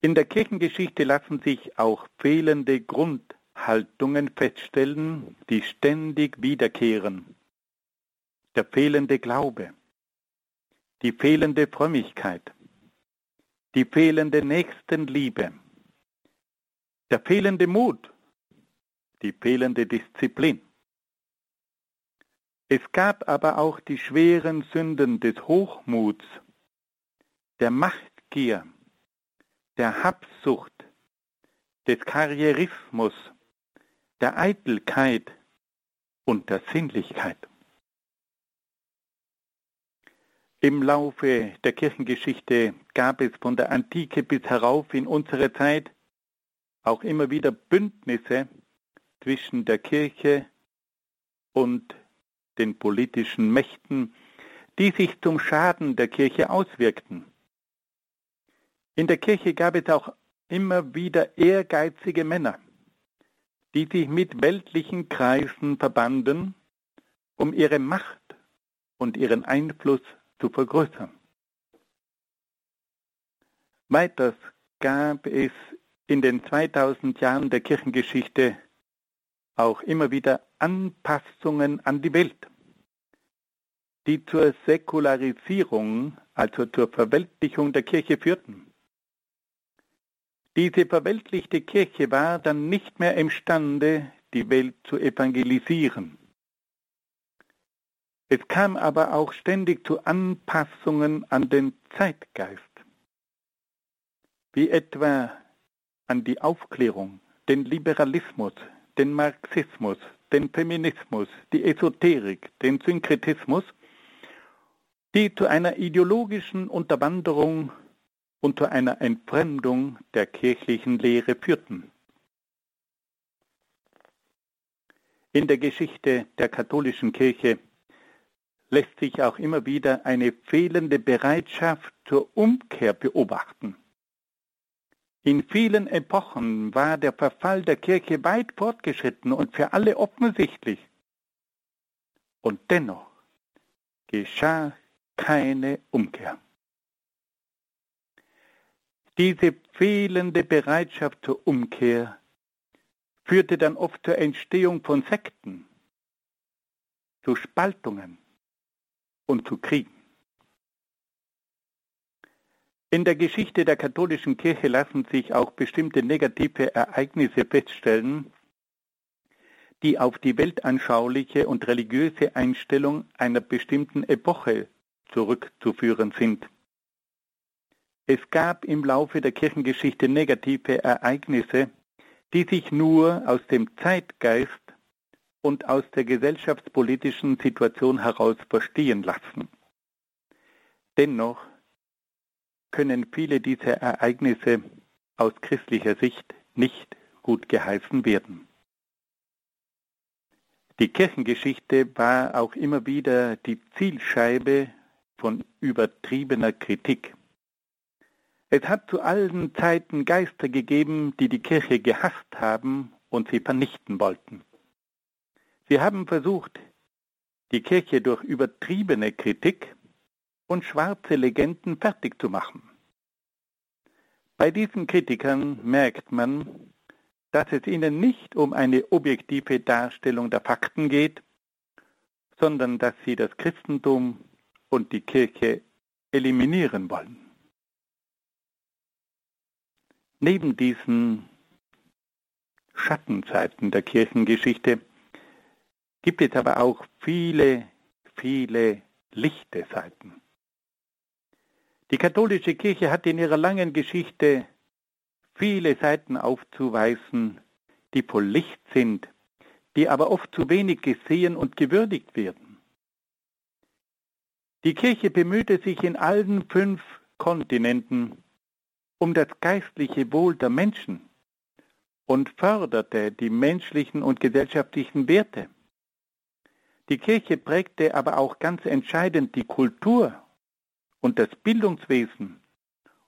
In der Kirchengeschichte lassen sich auch fehlende Grundhaltungen feststellen, die ständig wiederkehren. Der fehlende Glaube, die fehlende Frömmigkeit, die fehlende Nächstenliebe, der fehlende Mut, die fehlende Disziplin. Es gab aber auch die schweren Sünden des Hochmuts, der Machtgier, der Habsucht, des Karrierismus, der Eitelkeit und der Sinnlichkeit. Im Laufe der Kirchengeschichte gab es von der Antike bis herauf in unsere Zeit auch immer wieder Bündnisse zwischen der Kirche und den politischen Mächten, die sich zum Schaden der Kirche auswirkten. In der Kirche gab es auch immer wieder ehrgeizige Männer, die sich mit weltlichen Kreisen verbanden, um ihre Macht und ihren Einfluss zu vergrößern. Weiters gab es in den 2000 Jahren der Kirchengeschichte auch immer wieder Anpassungen an die Welt, die zur Säkularisierung, also zur Verweltlichung der Kirche führten. Diese verweltlichte Kirche war dann nicht mehr imstande, die Welt zu evangelisieren. Es kam aber auch ständig zu Anpassungen an den Zeitgeist, wie etwa an die Aufklärung, den Liberalismus, den Marxismus, den Feminismus, die Esoterik, den Synkretismus, die zu einer ideologischen Unterwanderung und zu einer Entfremdung der kirchlichen Lehre führten. In der Geschichte der katholischen Kirche lässt sich auch immer wieder eine fehlende Bereitschaft zur Umkehr beobachten. In vielen Epochen war der Verfall der Kirche weit fortgeschritten und für alle offensichtlich. Und dennoch geschah keine Umkehr. Diese fehlende Bereitschaft zur Umkehr führte dann oft zur Entstehung von Sekten, zu Spaltungen und zu Kriegen. In der Geschichte der katholischen Kirche lassen sich auch bestimmte negative Ereignisse feststellen, die auf die weltanschauliche und religiöse Einstellung einer bestimmten Epoche zurückzuführen sind. Es gab im Laufe der Kirchengeschichte negative Ereignisse, die sich nur aus dem Zeitgeist und aus der gesellschaftspolitischen Situation heraus verstehen lassen. Dennoch können viele dieser Ereignisse aus christlicher Sicht nicht gut geheißen werden. Die Kirchengeschichte war auch immer wieder die Zielscheibe von übertriebener Kritik. Es hat zu allen Zeiten Geister gegeben, die die Kirche gehasst haben und sie vernichten wollten. Sie haben versucht, die Kirche durch übertriebene Kritik und schwarze Legenden fertig zu machen. Bei diesen Kritikern merkt man, dass es ihnen nicht um eine objektive Darstellung der Fakten geht, sondern dass sie das Christentum und die Kirche eliminieren wollen. Neben diesen Schattenseiten der Kirchengeschichte gibt es aber auch viele, viele lichte Seiten. Die katholische Kirche hat in ihrer langen Geschichte viele Seiten aufzuweisen, die voll Licht sind, die aber oft zu wenig gesehen und gewürdigt werden. Die Kirche bemühte sich in allen fünf Kontinenten um das geistliche Wohl der Menschen und förderte die menschlichen und gesellschaftlichen Werte. Die Kirche prägte aber auch ganz entscheidend die Kultur und das Bildungswesen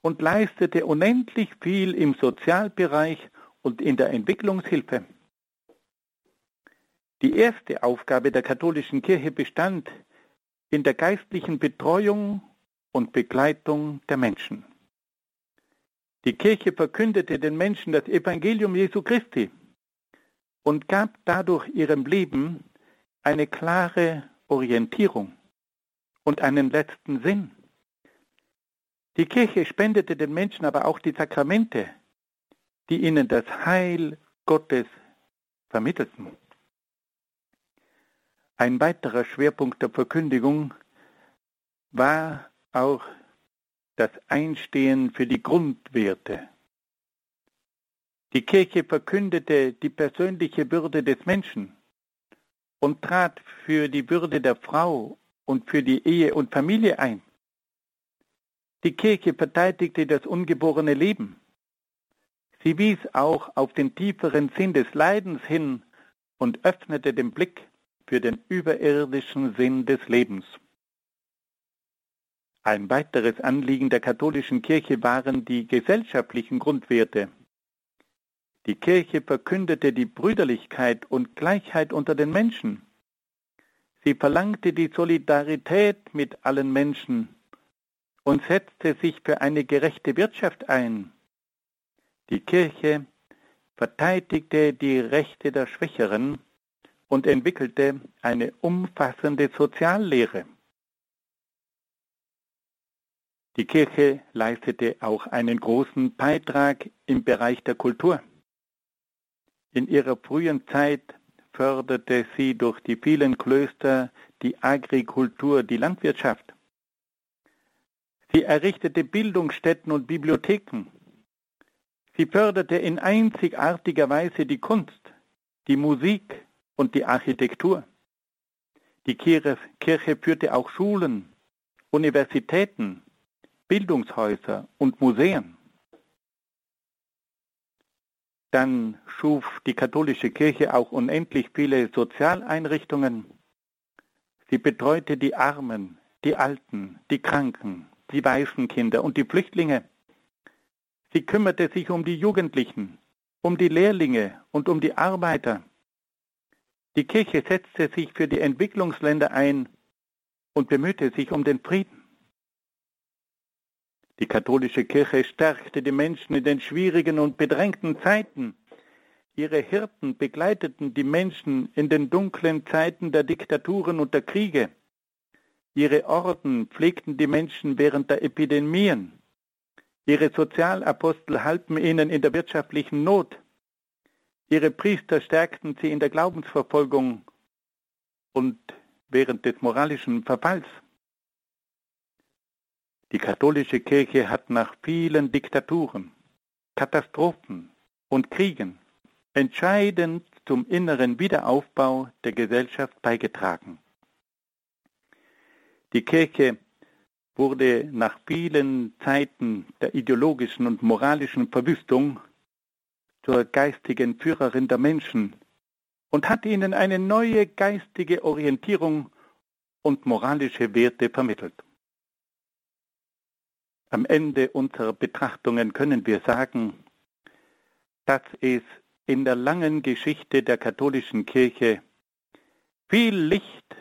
und leistete unendlich viel im Sozialbereich und in der Entwicklungshilfe. Die erste Aufgabe der katholischen Kirche bestand in der geistlichen Betreuung und Begleitung der Menschen. Die Kirche verkündete den Menschen das Evangelium Jesu Christi und gab dadurch ihrem Leben eine klare Orientierung und einen letzten Sinn. Die Kirche spendete den Menschen aber auch die Sakramente, die ihnen das Heil Gottes vermittelten. Ein weiterer Schwerpunkt der Verkündigung war auch das Einstehen für die Grundwerte. Die Kirche verkündete die persönliche Würde des Menschen und trat für die Würde der Frau und für die Ehe und Familie ein. Die Kirche verteidigte das ungeborene Leben. Sie wies auch auf den tieferen Sinn des Leidens hin und öffnete den Blick für den überirdischen Sinn des Lebens. Ein weiteres Anliegen der katholischen Kirche waren die gesellschaftlichen Grundwerte. Die Kirche verkündete die Brüderlichkeit und Gleichheit unter den Menschen. Sie verlangte die Solidarität mit allen Menschen und setzte sich für eine gerechte Wirtschaft ein. Die Kirche verteidigte die Rechte der Schwächeren und entwickelte eine umfassende Soziallehre. Die Kirche leistete auch einen großen Beitrag im Bereich der Kultur. In ihrer frühen Zeit förderte sie durch die vielen Klöster die Agrikultur, die Landwirtschaft. Sie errichtete Bildungsstätten und Bibliotheken. Sie förderte in einzigartiger Weise die Kunst, die Musik und die Architektur. Die Kirche führte auch Schulen, Universitäten, Bildungshäuser und Museen. Dann schuf die katholische Kirche auch unendlich viele Sozialeinrichtungen. Sie betreute die Armen, die Alten, die Kranken, die Waisenkinder und die Flüchtlinge. Sie kümmerte sich um die Jugendlichen, um die Lehrlinge und um die Arbeiter. Die Kirche setzte sich für die Entwicklungsländer ein und bemühte sich um den Frieden. Die katholische Kirche stärkte die Menschen in den schwierigen und bedrängten Zeiten. Ihre Hirten begleiteten die Menschen in den dunklen Zeiten der Diktaturen und der Kriege. Ihre Orden pflegten die Menschen während der Epidemien. Ihre Sozialapostel halfen ihnen in der wirtschaftlichen Not. Ihre Priester stärkten sie in der Glaubensverfolgung und während des moralischen Verfalls. Die katholische Kirche hat nach vielen Diktaturen, Katastrophen und Kriegen entscheidend zum inneren Wiederaufbau der Gesellschaft beigetragen. Die Kirche wurde nach vielen Zeiten der ideologischen und moralischen Verwüstung zur geistigen Führerin der Menschen und hat ihnen eine neue geistige Orientierung und moralische Werte vermittelt. Am Ende unserer Betrachtungen können wir sagen, dass es in der langen Geschichte der katholischen Kirche viel Licht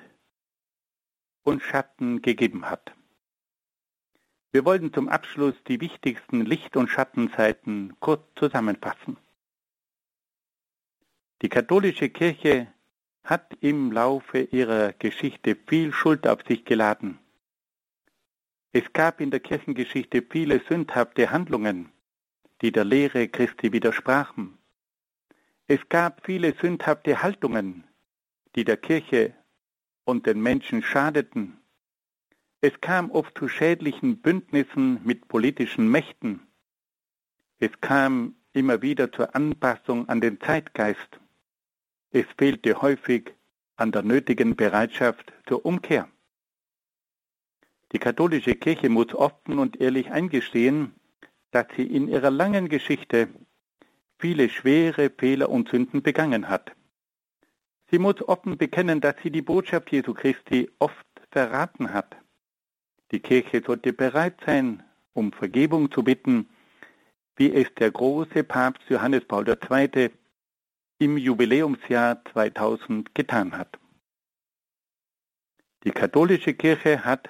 und Schatten gegeben hat. Wir wollen zum Abschluss die wichtigsten Licht- und Schattenseiten kurz zusammenfassen. Die katholische Kirche hat im Laufe ihrer Geschichte viel Schuld auf sich geladen. Es gab in der Kirchengeschichte viele sündhafte Handlungen, die der Lehre Christi widersprachen. Es gab viele sündhafte Haltungen, die der Kirche und den Menschen schadeten. Es kam oft zu schädlichen Bündnissen mit politischen Mächten. Es kam immer wieder zur Anpassung an den Zeitgeist. Es fehlte häufig an der nötigen Bereitschaft zur Umkehr. Die katholische Kirche muss offen und ehrlich eingestehen, dass sie in ihrer langen Geschichte viele schwere Fehler und Sünden begangen hat. Sie muss offen bekennen, dass sie die Botschaft Jesu Christi oft verraten hat. Die Kirche sollte bereit sein, um Vergebung zu bitten, wie es der große Papst Johannes Paul II. im Jubiläumsjahr 2000 getan hat. Die katholische Kirche hat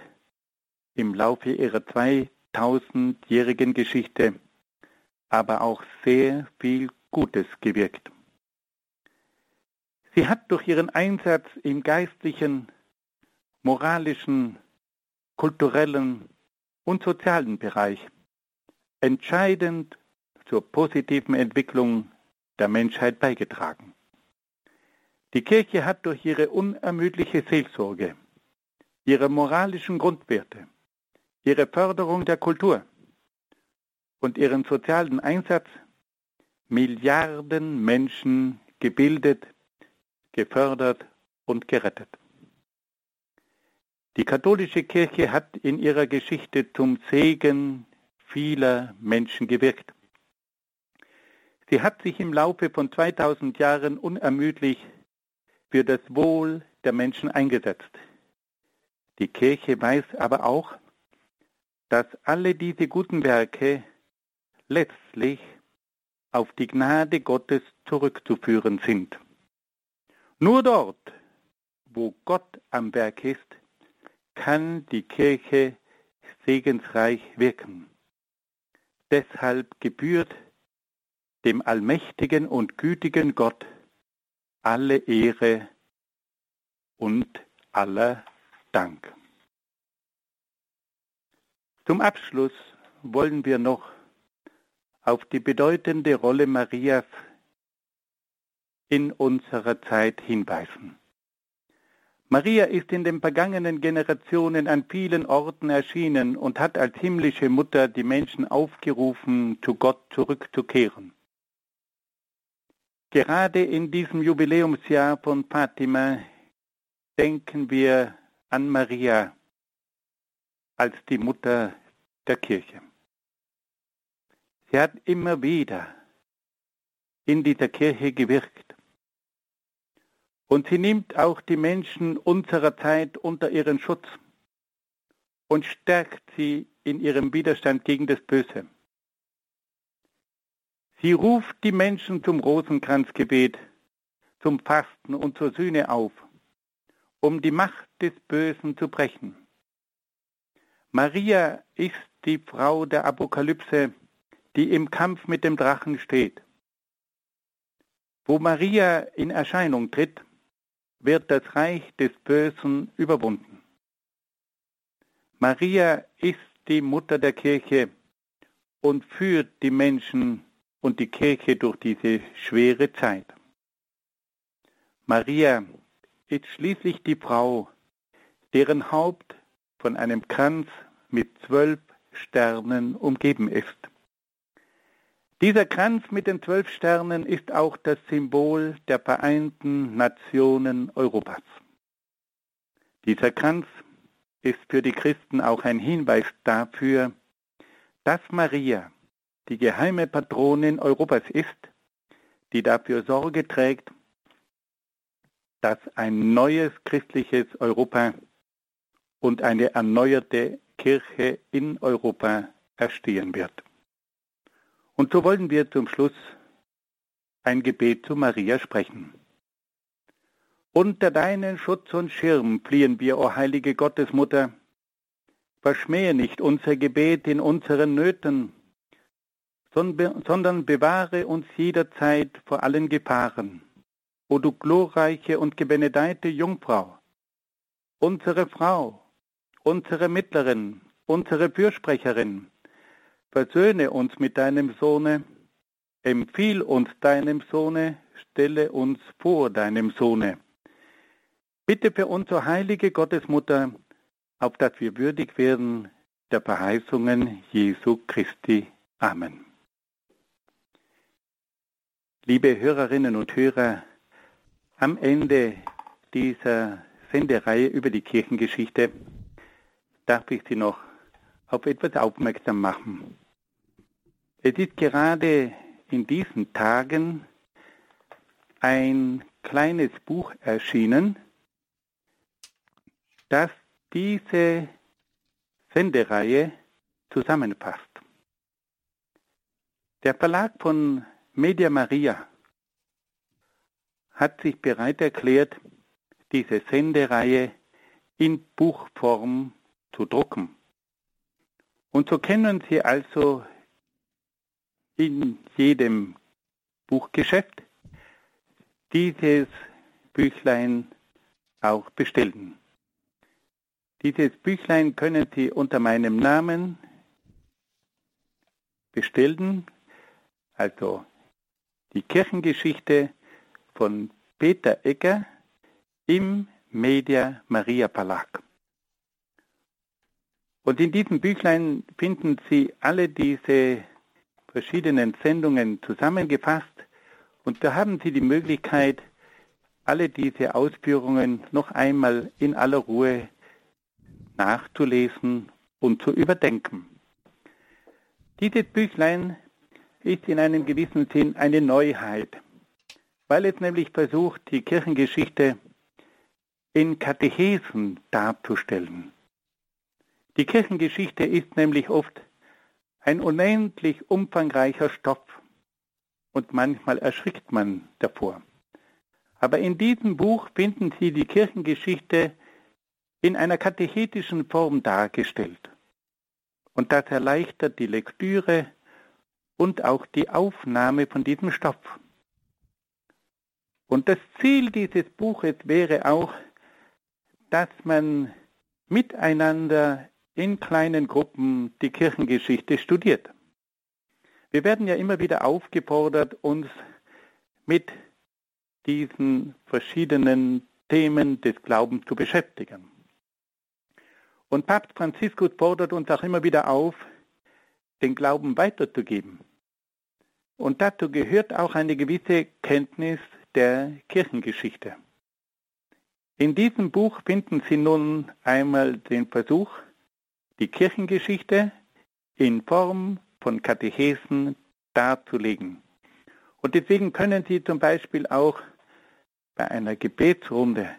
im Laufe ihrer 2000-jährigen Geschichte aber auch sehr viel Gutes gewirkt. Sie hat durch ihren Einsatz im geistlichen, moralischen, kulturellen und sozialen Bereich entscheidend zur positiven Entwicklung der Menschheit beigetragen. Die Kirche hat durch ihre unermüdliche Seelsorge, ihre moralischen Grundwerte, ihre Förderung der Kultur und ihren sozialen Einsatz Milliarden Menschen gebildet, gefördert und gerettet. Die katholische Kirche hat in ihrer Geschichte zum Segen vieler Menschen gewirkt. Sie hat sich im Laufe von 2000 Jahren unermüdlich für das Wohl der Menschen eingesetzt. Die Kirche weiß aber auch, dass alle diese guten Werke letztlich auf die Gnade Gottes zurückzuführen sind. Nur dort, wo Gott am Werk ist, kann die Kirche segensreich wirken. Deshalb gebührt dem allmächtigen und gütigen Gott alle Ehre und aller Dank. Zum Abschluss wollen wir noch auf die bedeutende Rolle Marias in unserer Zeit hinweisen. Maria ist in den vergangenen Generationen an vielen Orten erschienen und hat als himmlische Mutter die Menschen aufgerufen, zu Gott zurückzukehren. Gerade in diesem Jubiläumsjahr von Fatima denken wir an Maria als die Mutter der Kirche. Sie hat immer wieder in dieser Kirche gewirkt. Und sie nimmt auch die Menschen unserer Zeit unter ihren Schutz und stärkt sie in ihrem Widerstand gegen das Böse. Sie ruft die Menschen zum Rosenkranzgebet, zum Fasten und zur Sühne auf, um die Macht des Bösen zu brechen. Maria ist die Frau der Apokalypse, die im Kampf mit dem Drachen steht. Wo Maria in Erscheinung tritt, wird das Reich des Bösen überwunden. Maria ist die Mutter der Kirche und führt die Menschen und die Kirche durch diese schwere Zeit. Maria ist schließlich die Frau, deren Haupt von einem Kranz mit zwölf Sternen umgeben ist. Dieser Kranz mit den zwölf Sternen ist auch das Symbol der Vereinten Nationen Europas. Dieser Kranz ist für die Christen auch ein Hinweis dafür, dass Maria die geheime Patronin Europas ist, die dafür Sorge trägt, dass ein neues christliches Europa und eine erneuerte Kirche in Europa erstehen wird. Und so wollen wir zum Schluss ein Gebet zu Maria sprechen. Unter deinen Schutz und Schirm fliehen wir, o heilige Gottesmutter. Verschmähe nicht unser Gebet in unseren Nöten, sondern bewahre uns jederzeit vor allen Gefahren. O du glorreiche und gebenedeite Jungfrau, unsere Frau, unsere Mittlerin, unsere Fürsprecherin, Versöhne uns mit deinem Sohne, empfiehl uns deinem Sohne, stelle uns vor deinem Sohne. Bitte für uns, o heilige Gottesmutter, auf dass wir würdig werden der Verheißungen Jesu Christi. Amen. Liebe Hörerinnen und Hörer, am Ende dieser Sendereihe über die Kirchengeschichte darf ich Sie noch auf etwas aufmerksam machen. Es ist gerade in diesen Tagen ein kleines Buch erschienen, das diese Sendereihe zusammenfasst. Der Verlag von Media Maria hat sich bereit erklärt, diese Sendereihe in Buchform zu drucken. Und so können Sie also in jedem Buchgeschäft dieses Büchlein auch bestellen. Dieses Büchlein können Sie unter meinem Namen bestellen, also die Kirchengeschichte von Peter Egger im Media Maria Verlag. Und in diesem Büchlein finden Sie alle diese verschiedenen Sendungen zusammengefasst und da haben Sie die Möglichkeit, alle diese Ausführungen noch einmal in aller Ruhe nachzulesen und zu überdenken. Dieses Büchlein ist in einem gewissen Sinn eine Neuheit, weil es nämlich versucht, die Kirchengeschichte in Katechesen darzustellen. Die Kirchengeschichte ist nämlich oft ein unendlich umfangreicher Stoff und manchmal erschrickt man davor. Aber in diesem Buch finden Sie die Kirchengeschichte in einer katechetischen Form dargestellt. Und das erleichtert die Lektüre und auch die Aufnahme von diesem Stoff. Und das Ziel dieses Buches wäre auch, dass man miteinander in kleinen Gruppen die Kirchengeschichte studiert. Wir werden ja immer wieder aufgefordert, uns mit diesen verschiedenen Themen des Glaubens zu beschäftigen. Und Papst Franziskus fordert uns auch immer wieder auf, den Glauben weiterzugeben. Und dazu gehört auch eine gewisse Kenntnis der Kirchengeschichte. In diesem Buch finden Sie nun einmal den Versuch, die Kirchengeschichte in Form von Katechesen darzulegen. Und deswegen können Sie zum Beispiel auch bei einer Gebetsrunde,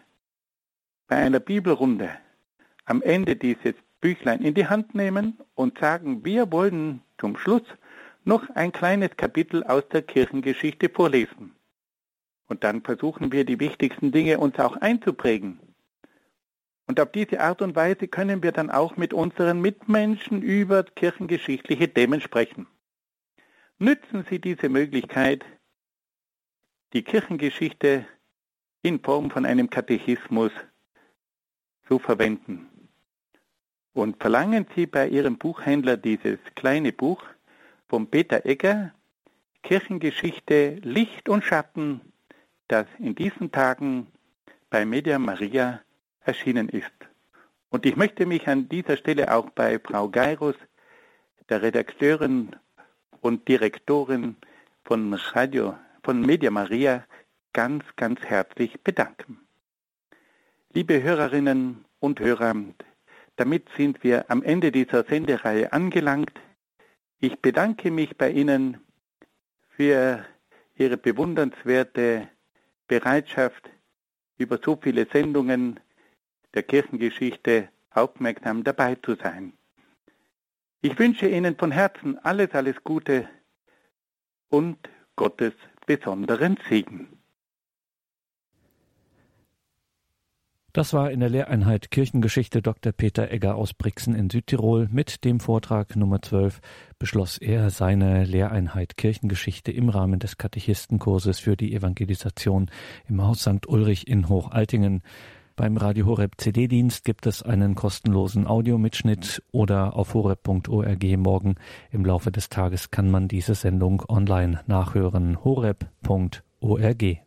bei einer Bibelrunde am Ende dieses Büchlein in die Hand nehmen und sagen, wir wollen zum Schluss noch ein kleines Kapitel aus der Kirchengeschichte vorlesen. Und dann versuchen wir die wichtigsten Dinge uns auch einzuprägen. Und auf diese Art und Weise können wir dann auch mit unseren Mitmenschen über kirchengeschichtliche Themen sprechen. Nützen Sie diese Möglichkeit, die Kirchengeschichte in Form von einem Katechismus zu verwenden. Und verlangen Sie bei Ihrem Buchhändler dieses kleine Buch von Peter Egger, Kirchengeschichte Licht und Schatten das in diesen Tagen bei Media Maria erschienen ist. Und ich möchte mich an dieser Stelle auch bei Frau Geirus, der Redakteurin und Direktorin von Radio, von Media Maria, ganz, ganz herzlich bedanken. Liebe Hörerinnen und Hörer, damit sind wir am Ende dieser Sendereihe angelangt. Ich bedanke mich bei Ihnen für Ihre bewundernswerte Bereitschaft, über so viele Sendungen der Kirchengeschichte aufmerksam dabei zu sein. Ich wünsche Ihnen von Herzen alles, alles Gute und Gottes besonderen Segen. Das war in der Lehreinheit Kirchengeschichte Dr. Peter Egger aus Brixen in Südtirol. Mit dem Vortrag Nummer 12 beschloss er seine Lehreinheit Kirchengeschichte im Rahmen des Katechistenkurses für die Evangelisation im Haus St. Ulrich in Hochaltingen. Beim Radio Horeb CD-Dienst gibt es einen kostenlosen Audiomitschnitt oder auf horeb.org morgen im Laufe des Tages kann man diese Sendung online nachhören. horeb.org